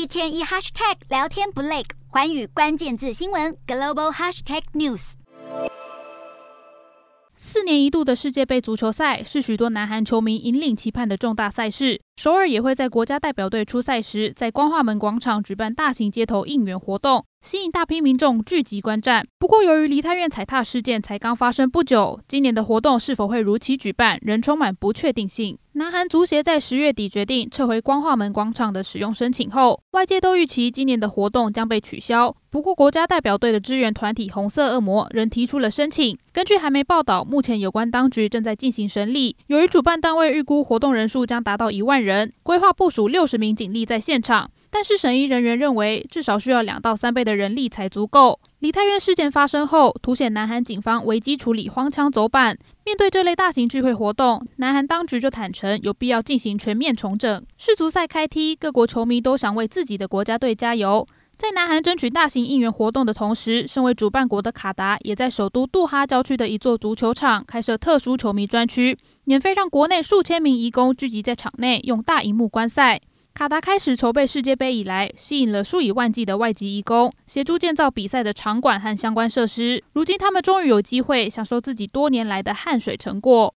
一天一 hashtag 聊天不累，环宇关键字新闻 global hashtag news。四年一度的世界杯足球赛是许多南韩球迷引领期盼的重大赛事。首尔也会在国家代表队出赛时，在光化门广场举办大型街头应援活动，吸引大批民众聚集观战。不过，由于梨泰院踩踏事件才刚发生不久，今年的活动是否会如期举办，仍充满不确定性。南韩足协在十月底决定撤回光化门广场的使用申请后，外界都预期今年的活动将被取消。不过，国家代表队的支援团体红色恶魔仍提出了申请。根据韩媒报道，目前有关当局正在进行审理。由于主办单位预估活动人数将达到一万人，规划部署六十名警力在现场。但是审议人员认为，至少需要两到三倍的人力才足够。梨泰院事件发生后，凸显南韩警方危机处理荒腔走板。面对这类大型聚会活动，南韩当局就坦承有必要进行全面重整。世足赛开踢，各国球迷都想为自己的国家队加油。在南韩争取大型应援活动的同时，身为主办国的卡达也在首都杜哈郊区的一座足球场开设特殊球迷专区，免费让国内数千名移工聚集在场内，用大荧幕观赛。卡达开始筹备世界杯以来，吸引了数以万计的外籍义工，协助建造比赛的场馆和相关设施。如今，他们终于有机会享受自己多年来的汗水成果。